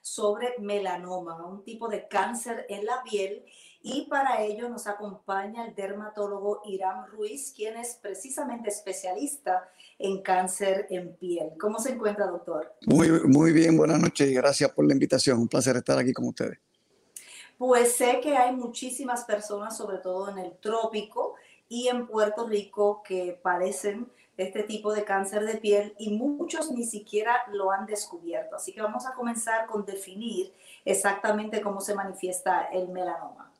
sobre melanoma, un tipo de cáncer en la piel y para ello nos acompaña el dermatólogo Irán Ruiz, quien es precisamente especialista en cáncer en piel. ¿Cómo se encuentra, doctor? Muy, muy bien, buenas noches y gracias por la invitación. Un placer estar aquí con ustedes. Pues sé que hay muchísimas personas, sobre todo en el trópico y en Puerto Rico, que padecen este tipo de cáncer de piel y muchos ni siquiera lo han descubierto. Así que vamos a comenzar con definir exactamente cómo se manifiesta el melanoma.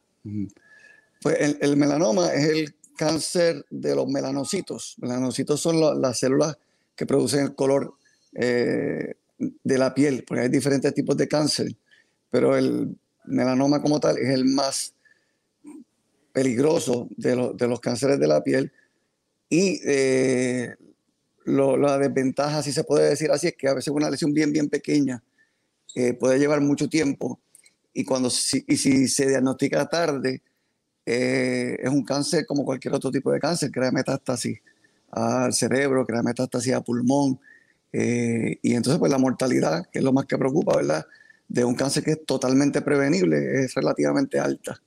Pues el, melanoma es el cáncer de los melanocitos. Melanocitos son las células que producen el color eh, de la piel, porque hay diferentes tipos de cáncer, pero el melanoma como tal es el más peligroso de, los cánceres de la piel y eh, la desventaja, si se puede decir así, es que a veces una lesión bien, bien pequeña eh, puede llevar mucho tiempo y, cuando, si, y si se diagnostica tarde, eh, es un cáncer como cualquier otro tipo de cáncer, crea metástasis al cerebro, crea metástasis a pulmón. Y entonces, pues la mortalidad, que es lo más que preocupa, ¿verdad? De un cáncer que es totalmente prevenible, es relativamente alta.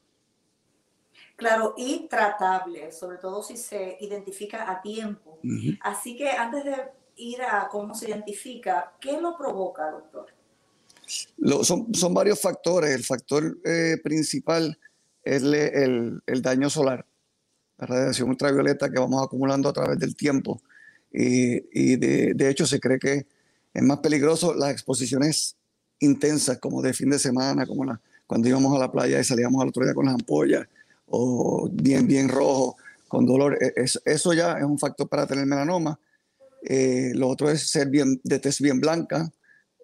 Claro, y tratable, sobre todo si se identifica a tiempo. Así que antes de ir a cómo se identifica, ¿qué lo provoca, doctor? son, varios factores. El factor eh, principal es el, daño solar, la radiación ultravioleta que vamos acumulando a través del tiempo. Y, de, hecho se cree que es más peligroso las exposiciones intensas, como de fin de semana, como la, cuando íbamos a la playa y salíamos al otro día con las ampollas, o bien, bien rojo, con dolor. E, eso ya es un factor para tener melanoma. Eh, lo otro es ser bien, de tez bien blanca,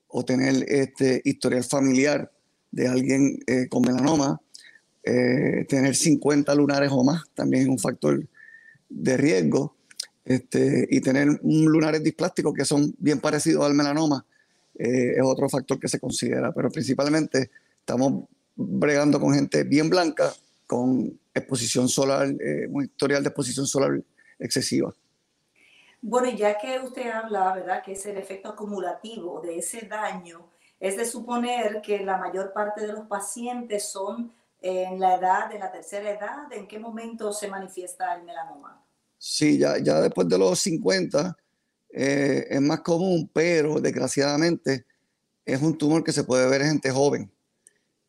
o tener este historial familiar de alguien eh, con melanoma, eh, tener 50 lunares o más también es un factor de riesgo, este, y tener un lunares displásticos que son bien parecidos al melanoma es otro factor que se considera, pero principalmente estamos bregando con gente bien blanca, con exposición solar, un historial de exposición solar excesiva. Bueno, ya que usted habla, ¿verdad?, que es el efecto acumulativo de ese daño, es de suponer que la mayor parte de los pacientes son en la edad de la tercera edad. ¿En qué momento se manifiesta el melanoma? Sí, ya, ya después de los 50 eh, es más común, pero desgraciadamente es un tumor que se puede ver en gente joven.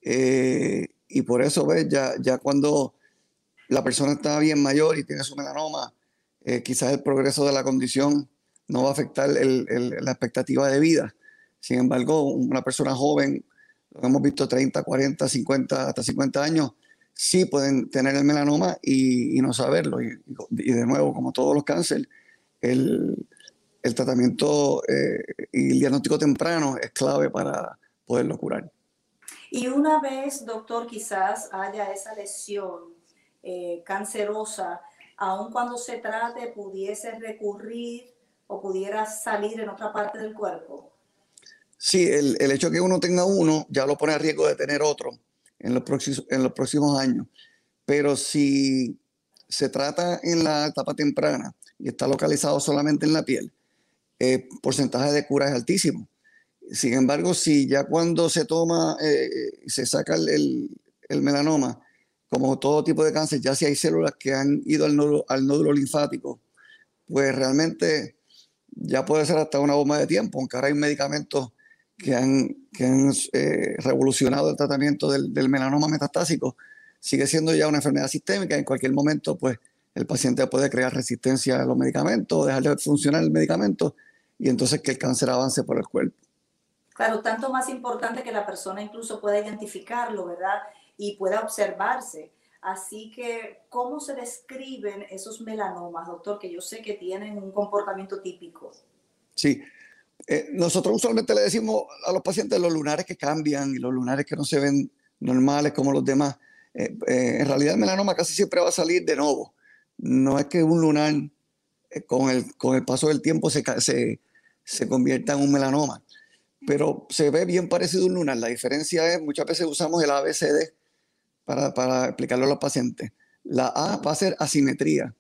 Eh, y por eso, ¿ves? Ya, ya cuando la persona está bien mayor y tiene su melanoma, eh, quizás el progreso de la condición no va a afectar la expectativa de vida. Sin embargo, una persona joven, lo hemos visto 30, 40, 50, hasta 50 años, sí pueden tener el melanoma y, no saberlo. Y, de nuevo, como todos los cánceres, el, tratamiento eh, y el diagnóstico temprano es clave para poderlo curar. Y una vez, doctor, quizás haya esa lesión eh, cancerosa, aun cuando se trate, pudiese recurrir o pudiera salir en otra parte del cuerpo? Sí, el, el hecho de que uno tenga uno ya lo pone a riesgo de tener otro en los próximos, en los próximos años. Pero si se trata en la etapa temprana y está localizado solamente en la piel, el porcentaje de cura es altísimo. Sin embargo, si ya cuando se toma, eh, se saca el, el melanoma, como todo tipo de cáncer, ya si hay células que han ido al nódulo, linfático, pues realmente ya puede ser hasta una bomba de tiempo, aunque ahora hay medicamentos que han, que han eh, revolucionado el tratamiento del, del, melanoma metastásico, sigue siendo ya una enfermedad sistémica. En cualquier momento, pues el paciente puede crear resistencia a los medicamentos, dejar de funcionar el medicamento y entonces que el cáncer avance por el cuerpo. Claro, tanto más importante que la persona incluso pueda identificarlo, ¿verdad? y pueda observarse. Así que, ¿cómo se describen esos melanomas, doctor? Que yo sé que tienen un comportamiento típico. Sí, Eh, nosotros usualmente le decimos a los pacientes los lunares que cambian y los lunares que no se ven normales como los demás. Eh, eh, en realidad el melanoma casi siempre va a salir de nuevo. No es que un lunar con, el, con el paso del tiempo se, se, se convierta en un melanoma, pero se ve bien parecido a un lunar. La diferencia es, muchas veces usamos el ABCD para, para explicarlo a los pacientes. La A va a ser asimetría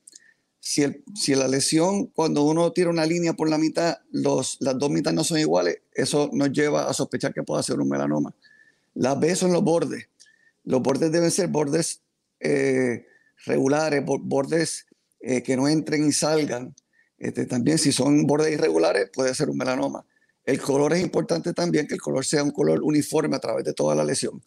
si, el, si la lesión, cuando uno tira una línea por la mitad, los, las dos mitades no son iguales, eso nos lleva a sospechar que pueda ser un melanoma. Las B son los bordes. Los bordes deben ser bordes eh, regulares, bordes eh, que no entren y salgan. Este, también si son bordes irregulares, puede ser un melanoma. El color es importante también, que el color sea un color uniforme a través de toda la lesión.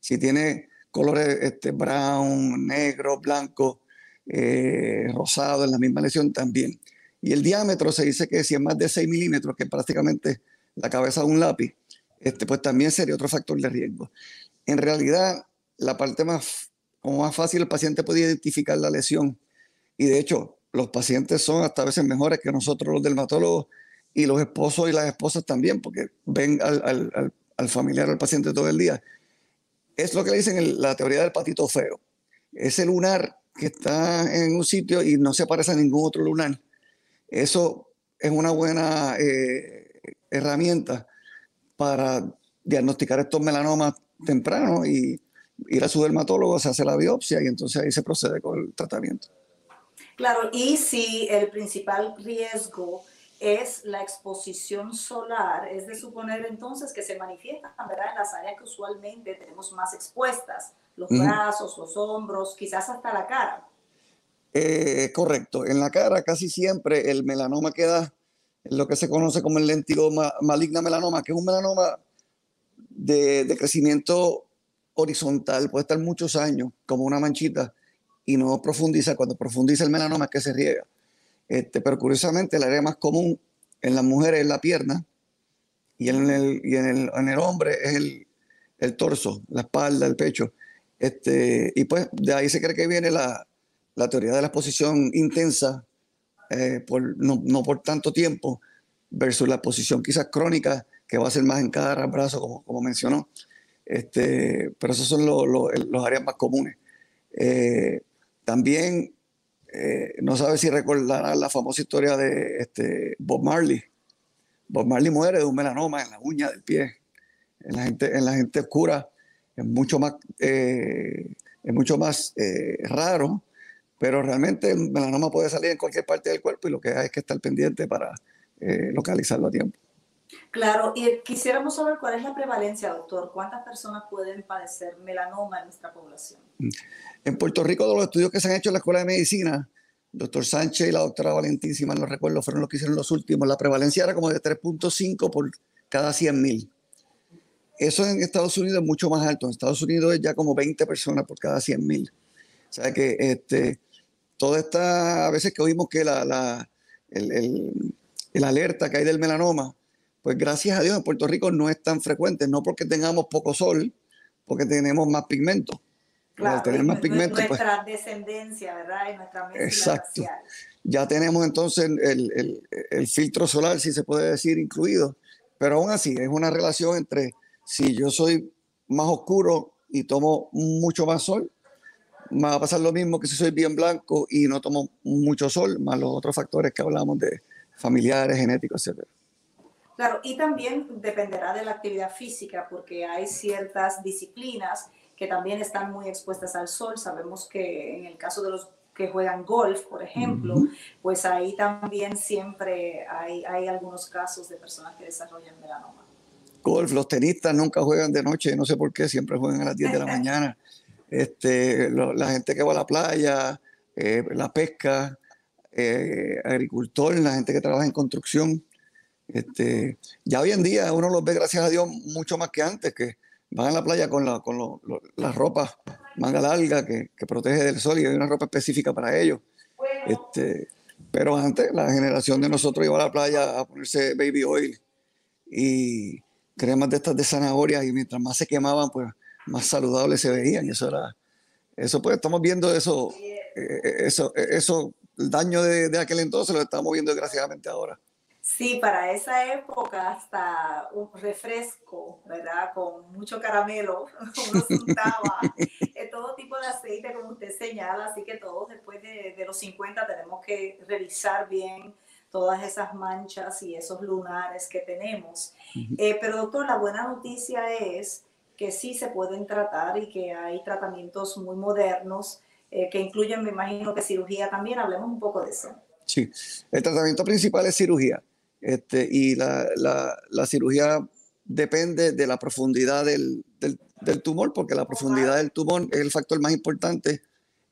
Si tiene colores este, brown, negro, blanco, eh, rosado en la misma lesión también. Y el diámetro se dice que si es más de 6 milímetros, que es prácticamente la cabeza de un lápiz, este, pues también sería otro factor de riesgo. En realidad, la parte más, como más fácil, el paciente puede identificar la lesión. Y de hecho, los pacientes son hasta veces mejores que nosotros los dermatólogos y los esposos y las esposas también, porque ven al, familiar, al paciente todo el día. Es lo que le dicen en la teoría del patito feo. Ese lunar que está en un sitio y no se parece a ningún otro lunar. Eso es una buena eh, herramienta para diagnosticar estos melanomas temprano y ir a su dermatólogo, se hace la biopsia y entonces ahí se procede con el tratamiento. Claro, y si el principal riesgo es la exposición solar, es de suponer entonces que se manifiesta ¿verdad? en las áreas que usualmente tenemos más expuestas, los brazos, los hombros, quizás hasta la cara. Eh, correcto, en la cara casi siempre el melanoma queda en lo que se conoce como el lentigo maligna melanoma, que es un melanoma de, de crecimiento horizontal, puede estar muchos años como una manchita y no profundiza. Cuando profundiza el melanoma es que se riega. Este, pero curiosamente, el área más común en las mujeres es la pierna y en el, y en el, en el hombre es el, el, torso, la espalda, el pecho. Este, y pues de ahí se cree que viene la, la teoría de la exposición intensa, eh, por, no, no, por tanto tiempo, versus la exposición quizás crónica, que va a ser más en cada brazo, como, como mencionó. Este, pero esos son los los áreas más comunes. Eh, también eh, no sabe si recordarán la famosa historia de este, Bob Marley. Bob Marley muere de un melanoma en la uña del pie. En la gente, en la gente oscura es mucho más, eh, es mucho más eh, raro, pero realmente el melanoma puede salir en cualquier parte del cuerpo y lo que hay es que estar pendiente para localizarlo a tiempo. Claro, y quisiéramos saber cuál es la prevalencia, doctor. ¿Cuántas personas pueden padecer melanoma en nuestra población? En Puerto Rico, de los estudios que se han hecho en la Escuela de Medicina, doctor Sánchez y la doctora Valentín, si mal no recuerdo, fueron los que hicieron los últimos. La prevalencia era como de 3.5 por cada 100 mil. Eso en Estados Unidos es mucho más alto. En Estados Unidos es ya como 20 personas por cada 100 mil. O sea que este, toda esta, a veces que oímos que la, la el, el alerta que hay del melanoma, pues gracias a Dios en Puerto Rico no es tan frecuente, no porque tengamos poco sol, porque tenemos más pigmento. Claro, tener más pigmento. Pues nuestra pues, descendencia, ¿verdad? Y nuestra Exacto. Ya tenemos entonces el, el, el, filtro solar, si se puede decir, incluido. Pero aún así, es una relación entre si yo soy más oscuro y tomo mucho más sol, me va a pasar lo mismo que si soy bien blanco y no tomo mucho sol, más los otros factores que hablamos de familiares, genéticos, etcétera. Claro, y también dependerá de la actividad física, porque hay ciertas disciplinas que también están muy expuestas al sol. Sabemos que en el caso de los que juegan golf, por ejemplo, pues ahí también siempre hay, hay algunos casos de personas que desarrollan melanoma. Golf, los tenistas nunca juegan de noche, no sé por qué, siempre juegan a las 10 de la mañana. Este, lo, la gente que va a la playa, eh, la pesca, eh, agricultor, la gente que trabaja en construcción, este, ya hoy en día uno los ve, gracias a Dios, mucho más que antes, que van a la playa con la, con lo, la ropa manga larga que, que, protege del sol y hay una ropa específica para ellos. Este, pero antes la generación de nosotros iba a la playa a ponerse baby oil y cremas de estas de zanahoria y mientras más se quemaban, pues más saludables se veían. Y eso era, eso pues estamos viendo eso, eh, eso, eso, el daño de, de aquel entonces lo estamos viendo desgraciadamente ahora. Sí, para esa época hasta un refresco, ¿verdad? Con mucho caramelo, uno untaba todo tipo de aceite como usted señala, así que todos después de, de los 50 tenemos que revisar bien todas esas manchas y esos lunares que tenemos. Eh, pero doctor, la buena noticia es que sí se pueden tratar y que hay tratamientos muy modernos eh, que incluyen, me imagino que cirugía también. Hablemos un poco de eso. Sí, el tratamiento principal es cirugía este, y la, la, cirugía depende de la profundidad del, del, tumor porque la profundidad del tumor es el factor más importante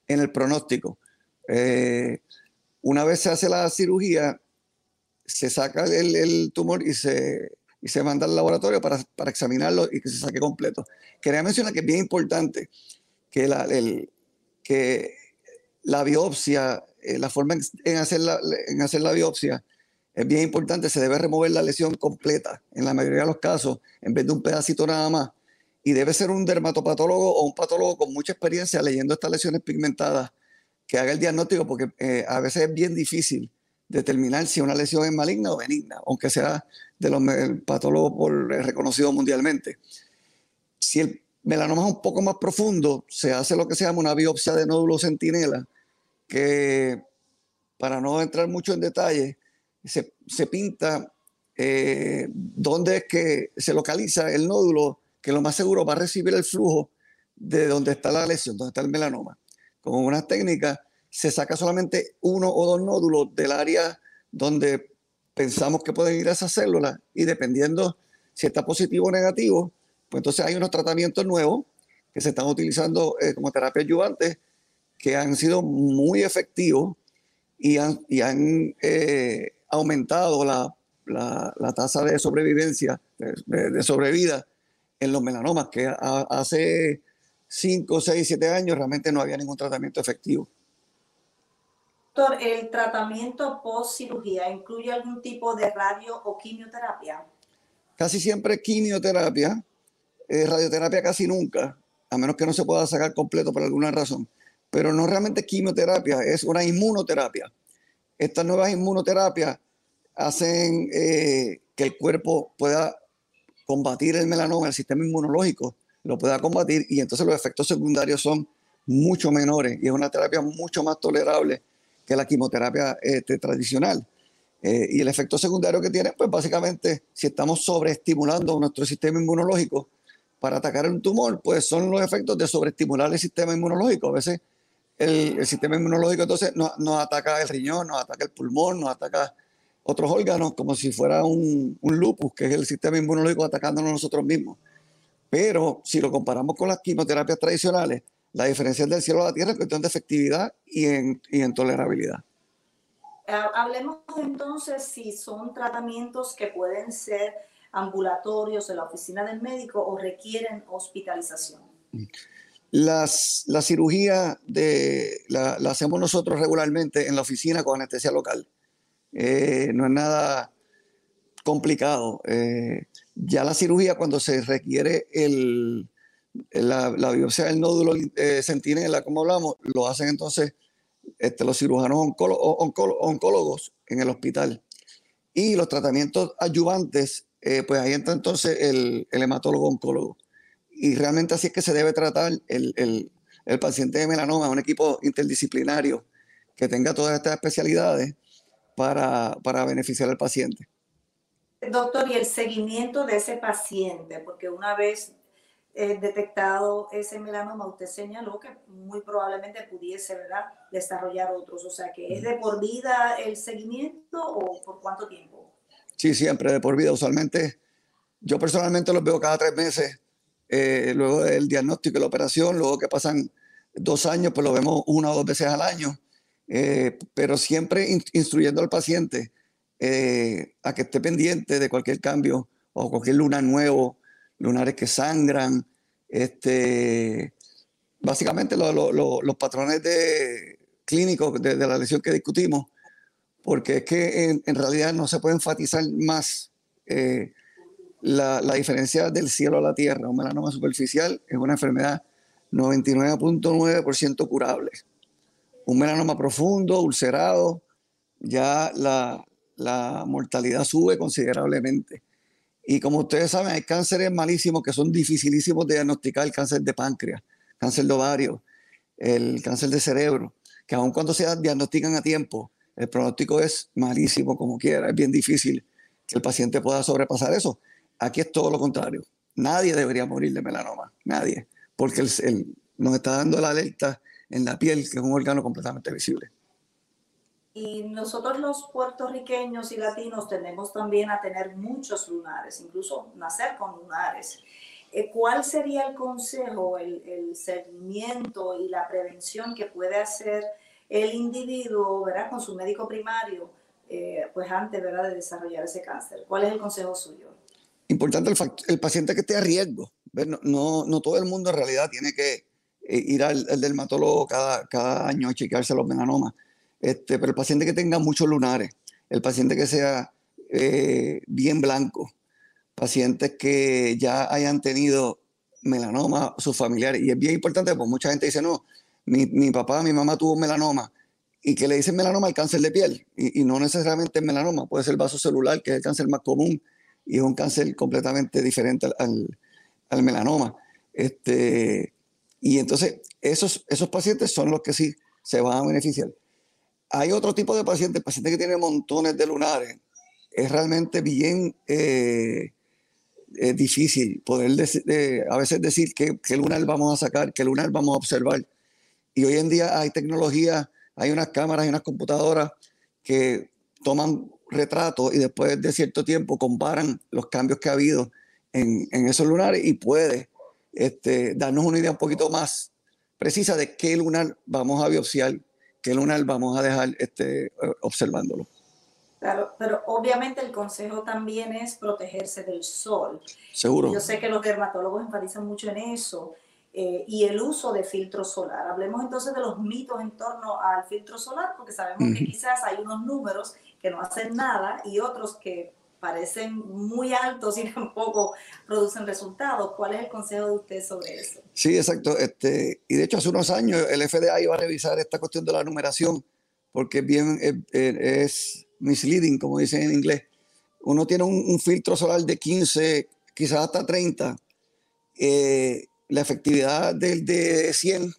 en el pronóstico. Eh, una vez se hace la cirugía, se saca el, tumor y se, y se manda al laboratorio para, para, examinarlo y que se saque completo. Quería mencionar que es bien importante que la, el, que la biopsia, eh, la forma en, hacer la, en hacer la biopsia es bien importante, se debe remover la lesión completa en la mayoría de los casos, en vez de un pedacito nada más. Y debe ser un dermatopatólogo o un patólogo con mucha experiencia leyendo estas lesiones pigmentadas que haga el diagnóstico, porque eh, a veces es bien difícil determinar si una lesión es maligna o benigna, aunque sea de los patólogos eh, reconocidos mundialmente. Si el melanoma es un poco más profundo, se hace lo que se llama una biopsia de nódulo centinela, que para no entrar mucho en detalle, se, se pinta eh, dónde es que se localiza el nódulo, que lo más seguro va a recibir el flujo de donde está la lesión, donde está el melanoma. Con unas técnicas se saca solamente uno o dos nódulos del área donde pensamos que pueden ir esas células y dependiendo si está positivo o negativo, pues entonces hay unos tratamientos nuevos que se están utilizando eh, como terapia ayudante que han sido muy efectivos y han, y han eh, aumentado la, la, tasa de sobrevivencia, de, sobrevida en los melanomas, que hace 5, 6, 7 años realmente no había ningún tratamiento efectivo. Doctor, ¿el tratamiento post cirugía incluye algún tipo de radio o quimioterapia? Casi siempre quimioterapia, eh, radioterapia casi nunca, a menos que no se pueda sacar completo por alguna razón. Pero no realmente quimioterapia, es una inmunoterapia. Estas nuevas inmunoterapias hacen eh, que el cuerpo pueda combatir el melanoma, el sistema inmunológico lo pueda combatir y entonces los efectos secundarios son mucho menores y es una terapia mucho más tolerable que la quimioterapia este, tradicional. Eh, y el efecto secundario que tiene, pues básicamente, si estamos sobreestimulando nuestro sistema inmunológico para atacar un tumor, pues son los efectos de sobreestimular el sistema inmunológico. A veces el, sistema inmunológico entonces nos, nos, ataca el riñón, nos ataca el pulmón, nos ataca otros órganos como si fuera un, un lupus, que es el sistema inmunológico atacándonos nosotros mismos. Pero si lo comparamos con las quimioterapias tradicionales, la diferencia del cielo a la tierra es cuestión de efectividad y en, y en tolerabilidad. Hablemos entonces si son tratamientos que pueden ser ambulatorios en la oficina del médico o requieren hospitalización. Las, la cirugía de, la, hacemos nosotros regularmente en la oficina con anestesia local. Eh, no es nada complicado. Eh, ya la cirugía, cuando se requiere el, la, la, biopsia del nódulo eh, centinela, como hablamos, lo hacen entonces este, los cirujanos oncólogos en el hospital. Y los tratamientos ayudantes, eh, pues ahí entra entonces el, el, hematólogo oncólogo. Y realmente así es que se debe tratar el, el, el paciente de melanoma, un equipo interdisciplinario que tenga todas estas especialidades para, para beneficiar al paciente. Doctor, y el seguimiento de ese paciente, porque una vez eh, detectado ese melanoma, usted señaló que muy probablemente pudiese ¿verdad? desarrollar otros. O sea, que es de por vida el seguimiento o por cuánto tiempo? Sí, siempre de por vida. Usualmente, yo personalmente los veo cada tres meses, eh, luego del diagnóstico y la operación, luego que pasan dos años, pues lo vemos una o dos veces al año. Eh, pero siempre instruyendo al paciente eh, a que esté pendiente de cualquier cambio o cualquier luna nuevo, lunares que sangran, este, básicamente los patrones de, clínicos de, la lesión que discutimos, porque es que en, realidad no se puede enfatizar más eh, la, diferencia del cielo a la tierra. Un melanoma superficial es una enfermedad 99.9% curable un melanoma profundo, ulcerado, ya la, la mortalidad sube considerablemente. Y como ustedes saben, hay cánceres malísimos que son dificilísimos de diagnosticar, el cáncer de páncreas, cáncer de ovario, el cáncer de cerebro, que aun cuando se diagnostican a tiempo, el pronóstico es malísimo como quiera, es bien difícil que el paciente pueda sobrepasar eso. Aquí es todo lo contrario. Nadie debería morir de melanoma, nadie, porque el, nos está dando la alerta en la piel, que es un órgano completamente visible. Y nosotros los puertorriqueños y latinos tendemos también a tener muchos lunares, incluso nacer con lunares. Eh, ¿Cuál sería el consejo, el, el, seguimiento y la prevención que puede hacer el individuo, ¿verdad? Con su médico primario, eh, pues antes, ¿verdad? De desarrollar ese cáncer. ¿Cuál es el consejo suyo? Importante el, el paciente que esté a riesgo. No, no, todo el mundo en realidad tiene que eh, ir al, dermatólogo cada, cada año a chequearse los melanomas. Este, pero el paciente que tenga muchos lunares, el paciente que sea eh, bien blanco, pacientes que ya hayan tenido melanoma, sus familiares, y es bien importante, porque mucha gente dice, no, mi, mi papá, mi mamá tuvo melanoma, y que le dicen melanoma al cáncer de piel, y, no necesariamente es melanoma, puede ser vaso celular, que es el cáncer más común, y es un cáncer completamente diferente al, al melanoma. Este, y entonces, esos, esos pacientes son los que sí se van a beneficiar. Hay otro tipo de pacientes, pacientes que tienen montones de lunares. Es realmente bien eh, difícil poder a veces decir qué, qué lunar vamos a sacar, qué lunar vamos a observar. Y hoy en día hay tecnología, hay unas cámaras y unas computadoras que toman retratos y después de cierto tiempo comparan los cambios que ha habido en, esos lunares y puede este, darnos una idea un poquito más precisa de qué lunar vamos a biopsiar, qué lunar vamos a dejar este, observándolo. Claro, pero obviamente el consejo también es protegerse del sol. Seguro. Yo sé que los dermatólogos enfatizan mucho en eso. Eh, y el uso de filtro solar. Hablemos entonces de los mitos en torno al filtro solar, porque sabemos que quizás hay unos números que no hacen nada y otros que parecen muy altos y tampoco producen resultados. ¿Cuál es el consejo de usted sobre eso? Sí, exacto. Este, y de hecho, hace unos años el FDA iba a revisar esta cuestión de la numeración porque bien es, misleading, como dicen en inglés. Uno tiene un, filtro solar de 15, quizás hasta 30. Eh, la efectividad del de 100,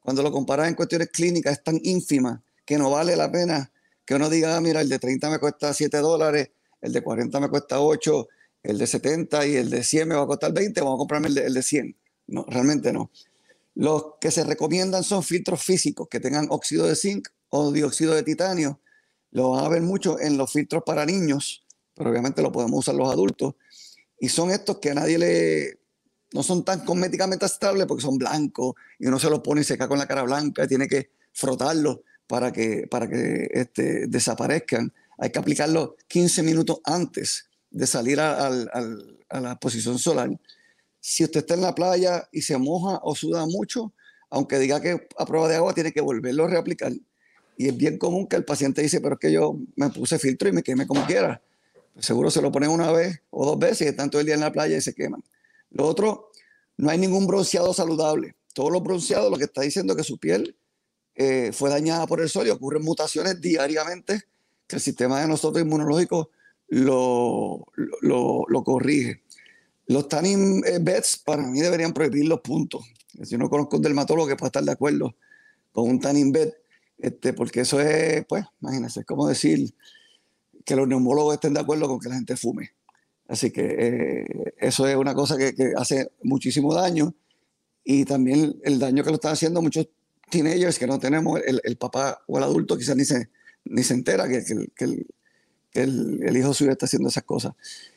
cuando lo comparas en cuestiones clínicas, es tan ínfima que no vale la pena que uno diga, ah, mira, el de 30 me cuesta 7 dólares, el de 40 me cuesta 8, el de 70 y el de 100 me va a costar 20, vamos a comprarme el de, el de 100. No, realmente no. Los que se recomiendan son filtros físicos que tengan óxido de zinc o dióxido de titanio. Lo van a ver mucho en los filtros para niños, pero obviamente lo podemos usar los adultos. Y son estos que a nadie le... No son tan cosméticamente estables porque son blancos y uno se los pone y se cae con la cara blanca y tiene que frotarlo para que, para que este, desaparezcan hay que aplicarlo 15 minutos antes de salir a, la posición solar. Si usted está en la playa y se moja o suda mucho, aunque diga que a prueba de agua, tiene que volverlo a reaplicar. Y es bien común que el paciente dice, pero es que yo me puse filtro y me quemé como quiera. Pues seguro se lo ponen una vez o dos veces y están todo el día en la playa y se queman. Lo otro, no hay ningún bronceado saludable. Todos los bronceados lo que está diciendo es que su piel eh, fue dañada por el sol y ocurren mutaciones diariamente que el sistema de nosotros inmunológico lo, lo, corrige. Los tanning eh, beds para mí deberían prohibir los puntos. Si no conozco un dermatólogo que pueda estar de acuerdo con un tanning bed, este, porque eso es, pues, imagínense, es como decir que los neumólogos estén de acuerdo con que la gente fume. Así que eh, eso es una cosa que, que, hace muchísimo daño y también el daño que lo están haciendo muchos teenagers que no tenemos, el, el papá o el adulto quizás ni se, ni se entera que, que, el, el, hijo suyo está haciendo esas cosas.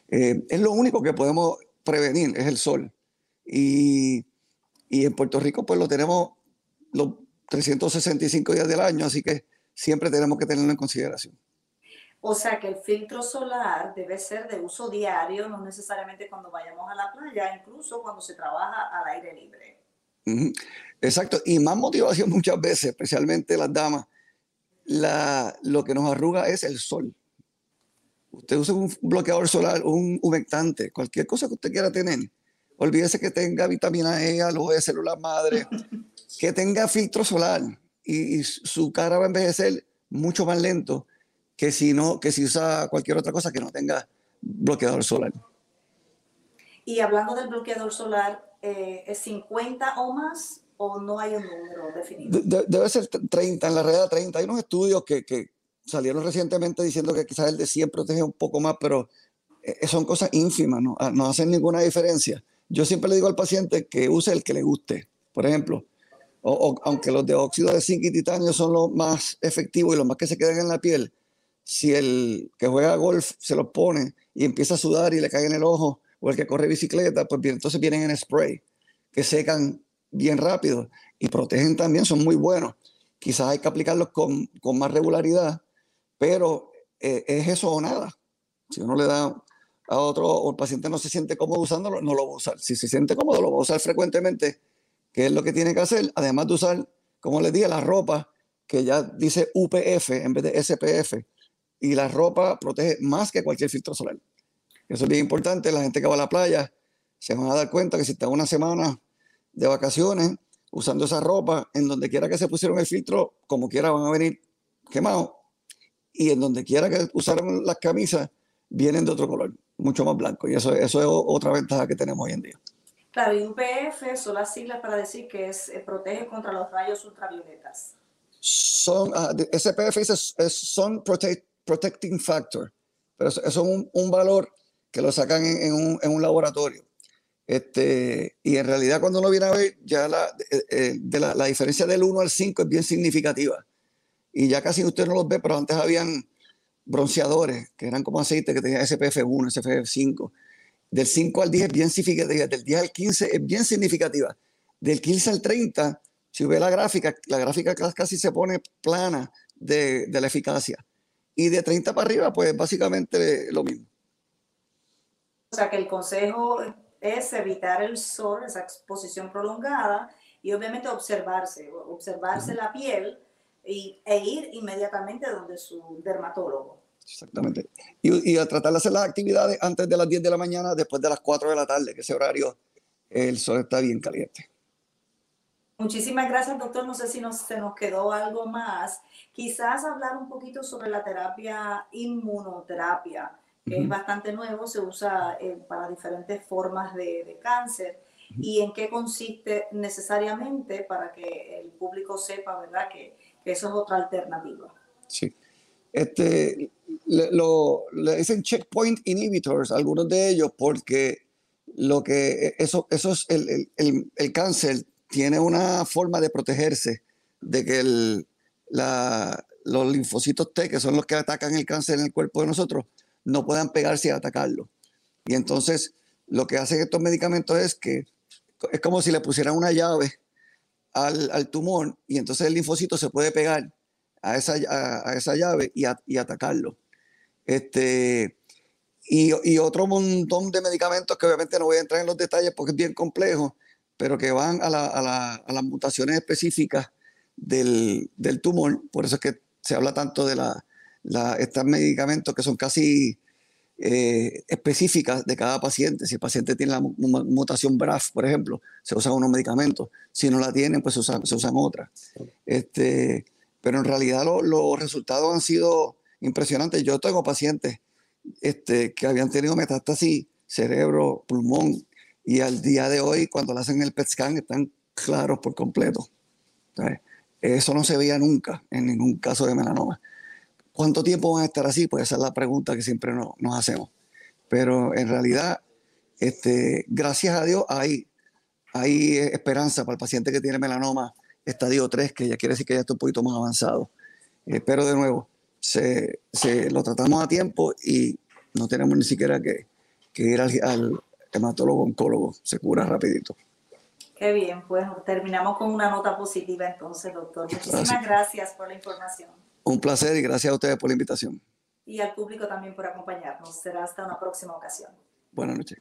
Eh, es lo único que podemos prevenir, es el sol. Y, y, en Puerto Rico pues lo tenemos los 365 días del año, así que siempre tenemos que tenerlo en consideración. O sea que el filtro solar debe ser de uso diario, no necesariamente cuando vayamos a la playa, incluso cuando se trabaja al aire libre. Exacto, y más motivación muchas veces, especialmente las damas, la, lo que nos arruga es el sol. Usted usa un bloqueador solar, un humectante, cualquier cosa que usted quiera tener. Olvídese que tenga vitamina E, aloe, de células madre, que tenga filtro solar y, su cara va a envejecer mucho más lento que si no, que si usa cualquier otra cosa que no tenga bloqueador solar. Y hablando del bloqueador solar, eh, ¿es 50 o más o no hay un número definido? debe ser 30, en la realidad 30. Hay unos estudios que, que, salieron recientemente diciendo que quizás el de 100 protege un poco más, pero eh, son cosas ínfimas, ¿no? Ah, no hacen ninguna diferencia. Yo siempre le digo al paciente que use el que le guste. Por ejemplo, o, aunque los de óxido de zinc y titanio son los más efectivos y los más que se quedan en la piel, si el que juega golf se los pone y empieza a sudar y le cae en el ojo, o el que corre bicicleta, pues bien, entonces vienen en spray, que secan bien rápido y protegen también, son muy buenos. Quizás hay que aplicarlos con, con más regularidad, pero eh, es eso o nada. Si uno le da a otro, o el paciente no se siente cómodo usándolo, no lo va a usar. Si se siente cómodo, lo va a usar frecuentemente, que es lo que tiene que hacer, además de usar, como les dije, la ropa que ya dice UPF en vez de SPF, y la ropa protege más que cualquier filtro solar. Eso es bien importante. La gente que va a la playa se van a dar cuenta que si está una semana de vacaciones usando esa ropa, en donde quiera que se pusieron el filtro, como quiera van a venir quemados. Y en donde quiera que usaron las camisas, vienen de otro color, mucho más blanco. Y eso, eso es otra ventaja que tenemos hoy en día. Claro, y UPF son las siglas para decir que es, eh, protege contra los rayos ultravioletas. Son, uh, SPF es, son protecting factor, pero eso, es un, un, valor que lo sacan en, un, en, un, laboratorio. Este, y en realidad cuando uno viene a ver, ya la, eh, eh, de la, la, diferencia del 1 al 5 es bien significativa. Y ya casi usted no los ve, pero antes habían bronceadores, que eran como aceite que tenía SPF1, SPF5. Del 5 al 10 es bien significativa, del 10 al 15 es bien significativa. Del 15 al 30, si ve la gráfica, la gráfica casi se pone plana de, de la eficacia. Y de 30 para arriba, pues básicamente lo mismo. O sea que el consejo es evitar el sol, esa exposición prolongada, y obviamente observarse, observarse la piel y, e ir inmediatamente donde su dermatólogo. Exactamente. Y, y, a tratar de hacer las actividades antes de las 10 de la mañana, después de las 4 de la tarde, que ese horario el sol está bien caliente. Muchísimas gracias, doctor. No sé si nos, se nos quedó algo más. Quizás hablar un poquito sobre la terapia inmunoterapia, que es bastante nuevo, se usa eh, para diferentes formas de, de cáncer. ¿Y en qué consiste necesariamente para que el público sepa, verdad, que, que eso es otra alternativa? Sí. Este, le, lo, le dicen checkpoint inhibitors, algunos de ellos, porque lo que eso, eso es el, el, el, cáncer tiene una forma de protegerse de que el, la, los linfocitos T, que son los que atacan el cáncer en el cuerpo de nosotros, no puedan pegarse y atacarlo. Y entonces lo que hacen estos medicamentos es que es como si le pusieran una llave al, al tumor y entonces el linfocito se puede pegar a esa, a, esa llave y, y, atacarlo. Este, y, y, otro montón de medicamentos que obviamente no voy a entrar en los detalles porque es bien complejo, pero que van a, la, la, las mutaciones específicas del, del, tumor. Por eso es que se habla tanto de la, la estos medicamentos que son casi eh, específicas de cada paciente. Si el paciente tiene la mutación BRAF, por ejemplo, se usan unos medicamentos. Si no la tienen, pues se usan, se usan otras. Este, pero en realidad lo, los resultados han sido impresionantes. Yo tengo pacientes este, que habían tenido metástasis cerebro, pulmón, y al día de hoy, cuando le hacen el PET scan, están claros por completo. Eso no se veía nunca en ningún caso de melanoma. ¿Cuánto tiempo van a estar así? Pues esa es la pregunta que siempre nos, nos hacemos. Pero en realidad, este, gracias a Dios, hay, hay esperanza para el paciente que tiene melanoma estadio 3, que ya quiere decir que ya está un poquito más avanzado. Eh, pero de nuevo, se, se, lo tratamos a tiempo y no tenemos ni siquiera que, que ir al, al hematólogo oncólogo, se cura rapidito. Qué bien, pues terminamos con una nota positiva entonces, doctor. Muchísimas gracias, gracias por la información. Un placer y gracias a ustedes por la invitación. Y al público también por acompañarnos. Será hasta una próxima ocasión. Buenas noches.